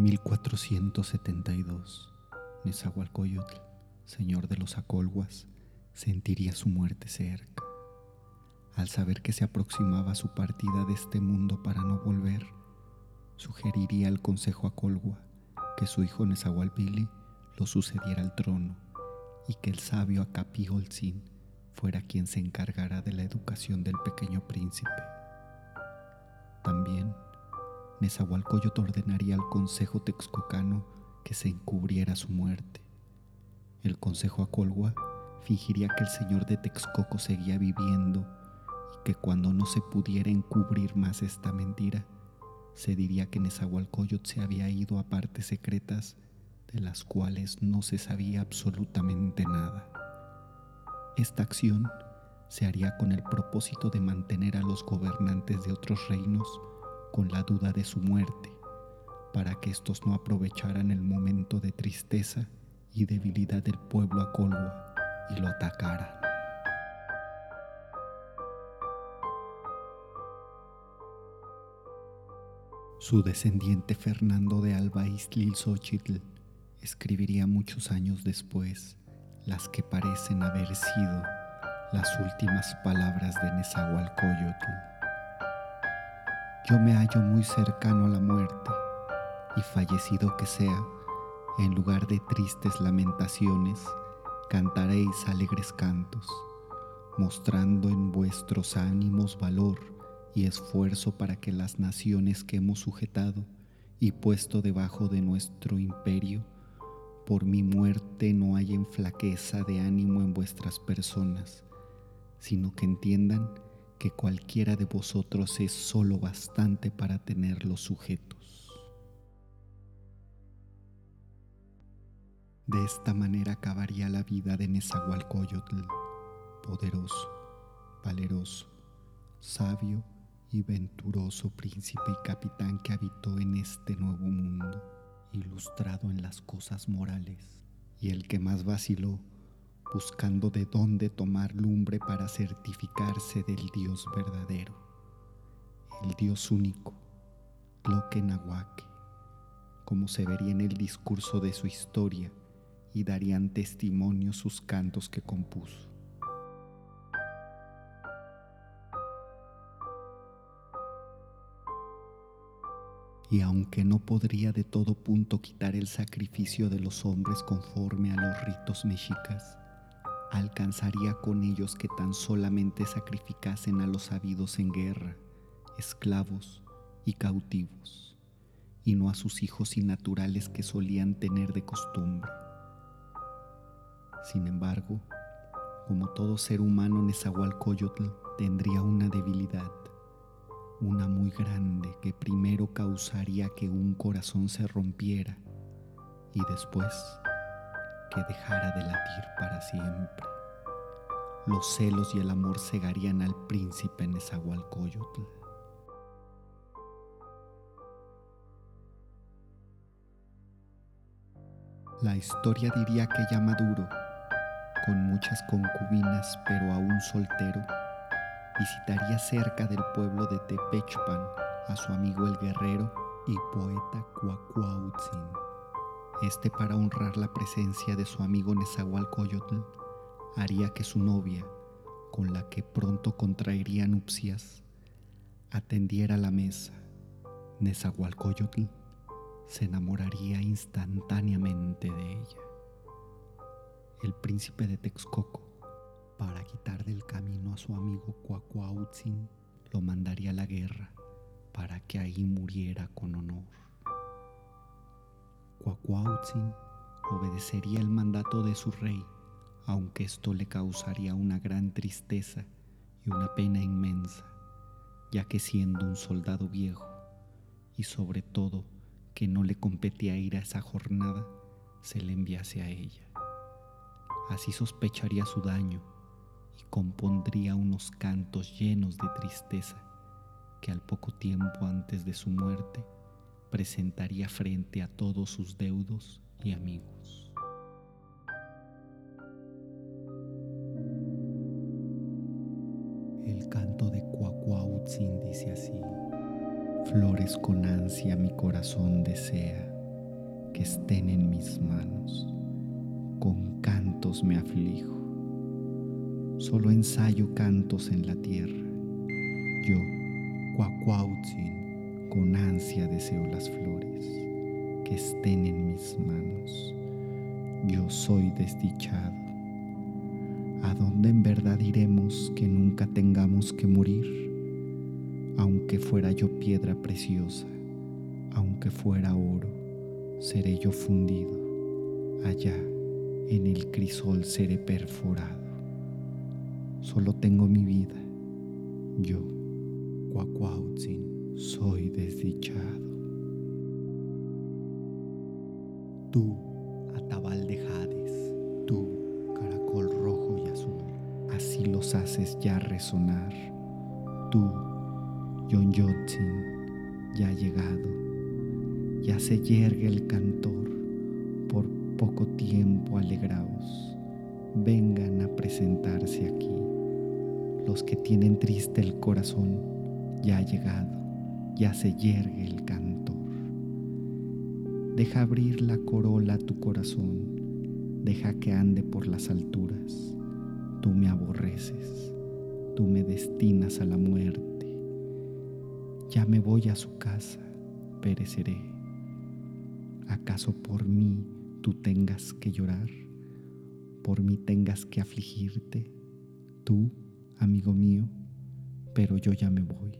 1472, Nezahualcóyotl, señor de los Acolhuas, sentiría su muerte cerca. Al saber que se aproximaba su partida de este mundo para no volver, sugeriría al consejo Acolhua que su hijo Nezahualpili lo sucediera al trono y que el sabio Acapiholzin fuera quien se encargara de la educación del pequeño príncipe. También Nezahualcóyotl ordenaría al consejo texcocano que se encubriera su muerte. El consejo Acolhua fingiría que el señor de Texcoco seguía viviendo y que cuando no se pudiera encubrir más esta mentira, se diría que Nezahualcóyotl se había ido a partes secretas de las cuales no se sabía absolutamente nada. Esta acción se haría con el propósito de mantener a los gobernantes de otros reinos con la duda de su muerte, para que éstos no aprovecharan el momento de tristeza y debilidad del pueblo acolhua y lo atacaran. Su descendiente Fernando de Alba Xochitl escribiría muchos años después las que parecen haber sido las últimas palabras de Nezahualcóyotl. Yo me hallo muy cercano a la muerte, y fallecido que sea, en lugar de tristes lamentaciones, cantaréis alegres cantos, mostrando en vuestros ánimos valor y esfuerzo para que las naciones que hemos sujetado y puesto debajo de nuestro imperio, por mi muerte no hayan flaqueza de ánimo en vuestras personas, sino que entiendan que cualquiera de vosotros es solo bastante para tenerlos sujetos. De esta manera acabaría la vida de Nezahualcóyotl, poderoso, valeroso, sabio y venturoso príncipe y capitán que habitó en este nuevo mundo, ilustrado en las cosas morales, y el que más vaciló buscando de dónde tomar lumbre para certificarse del Dios verdadero, el Dios único, Tloquenahuaque, como se vería en el discurso de su historia y darían testimonio sus cantos que compuso. y aunque no podría de todo punto quitar el sacrificio de los hombres conforme a los ritos mexicas, alcanzaría con ellos que tan solamente sacrificasen a los habidos en guerra, esclavos y cautivos, y no a sus hijos innaturales que solían tener de costumbre. Sin embargo, como todo ser humano Nezahualcóyotl tendría una debilidad, una muy grande que primero causaría que un corazón se rompiera y después que dejara de latir para siempre. Los celos y el amor cegarían al príncipe Nezahualcóyotl. La historia diría que ya maduro, con muchas concubinas pero aún soltero, visitaría cerca del pueblo de Tepechpan a su amigo el guerrero y poeta Cuacuautzin. Este para honrar la presencia de su amigo Nezahualcóyotl haría que su novia, con la que pronto contraería nupcias, atendiera la mesa. Nezahualcóyotl se enamoraría instantáneamente de ella. El príncipe de Texcoco, para quitar del camino a su amigo Cuacuautzin, lo mandaría a la guerra para que ahí muriera con honor. Cuacuautzin obedecería el mandato de su rey, aunque esto le causaría una gran tristeza y una pena inmensa, ya que siendo un soldado viejo y sobre todo que no le competía ir a esa jornada, se le enviase a ella. Así sospecharía su daño y compondría unos cantos llenos de tristeza que al poco tiempo antes de su muerte presentaría frente a todos sus deudos y amigos. El canto de Cuacuautzin dice así, flores con ansia mi corazón desea que estén en mis manos, con cantos me aflijo, solo ensayo cantos en la tierra, yo, Cuacuautzin, con ansia deseo las flores que estén en mis manos. Yo soy desdichado. ¿A dónde en verdad iremos que nunca tengamos que morir? Aunque fuera yo piedra preciosa, aunque fuera oro, seré yo fundido. Allá en el crisol seré perforado. Solo tengo mi vida, yo, Cuacuautzin soy desdichado. Tú, atabal de Hades, tú, caracol rojo y azul, así los haces ya resonar. Tú, Yon ya ha llegado, ya se yergue el cantor, por poco tiempo alegraos, vengan a presentarse aquí. Los que tienen triste el corazón, ya ha llegado ya se yergue el cantor. Deja abrir la corola a tu corazón, deja que ande por las alturas. Tú me aborreces, tú me destinas a la muerte. Ya me voy a su casa, pereceré. ¿Acaso por mí tú tengas que llorar? ¿Por mí tengas que afligirte? Tú, amigo mío, pero yo ya me voy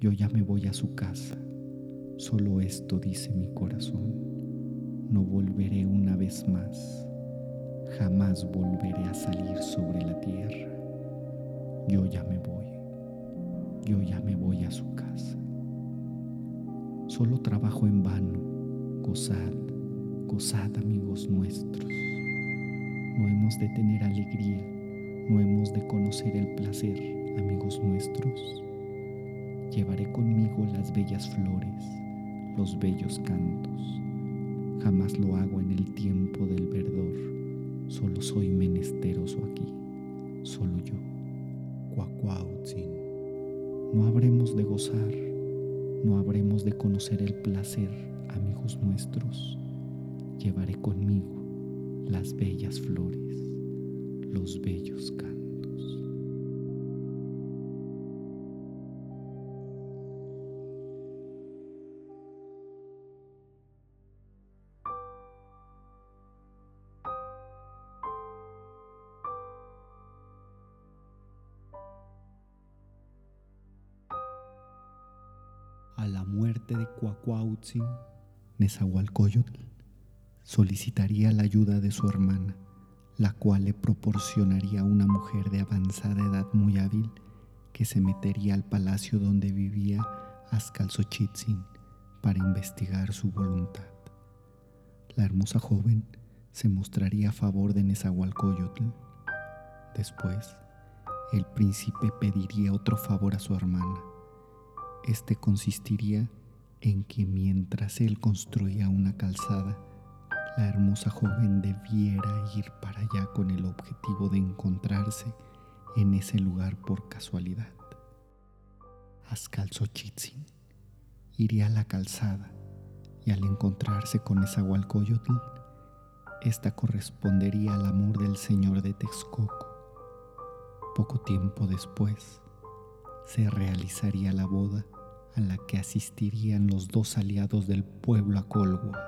yo ya me voy a su casa. Solo esto dice mi corazón. No volveré una vez más. Jamás volveré a salir sobre la tierra. Yo ya me voy. Yo ya me voy a su casa. Solo trabajo en vano. Gozad, gozad amigos nuestros. No hemos de tener alegría, no hemos de conocer el placer, amigos nuestros llevaré conmigo las bellas flores, los bellos cantos. Jamás lo hago en el tiempo del verdor, solo soy menesteroso aquí, solo yo, Cuacuautzin. No habremos de gozar, no habremos de conocer el placer, amigos nuestros. Llevaré conmigo las bellas flores, los bellos cantos. Muerte de Cuacuautzin, Nezahualcóyotl solicitaría la ayuda de su hermana, la cual le proporcionaría una mujer de avanzada edad muy hábil que se metería al palacio donde vivía Azcalzochitzin para investigar su voluntad. La hermosa joven se mostraría a favor de Nezahualcóyotl. Después, el príncipe pediría otro favor a su hermana, este consistiría en que mientras él construía una calzada, la hermosa joven debiera ir para allá con el objetivo de encontrarse en ese lugar por casualidad. Azcalzochitzin iría a la calzada y al encontrarse con esa Hualcoyotl, esta correspondería al amor del señor de Texcoco. Poco tiempo después, se realizaría la boda a la que asistirían los dos aliados del pueblo a Colgua,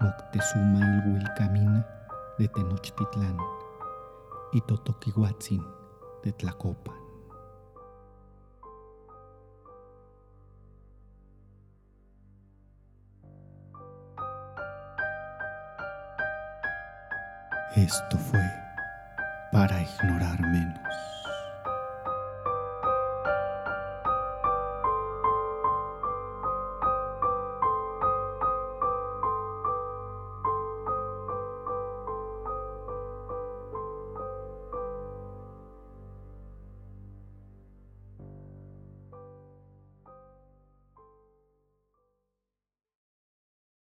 Moctezuma y Huilcamina de Tenochtitlán y Totoquihuatzin de Tlacopan. Esto fue para ignorar menos.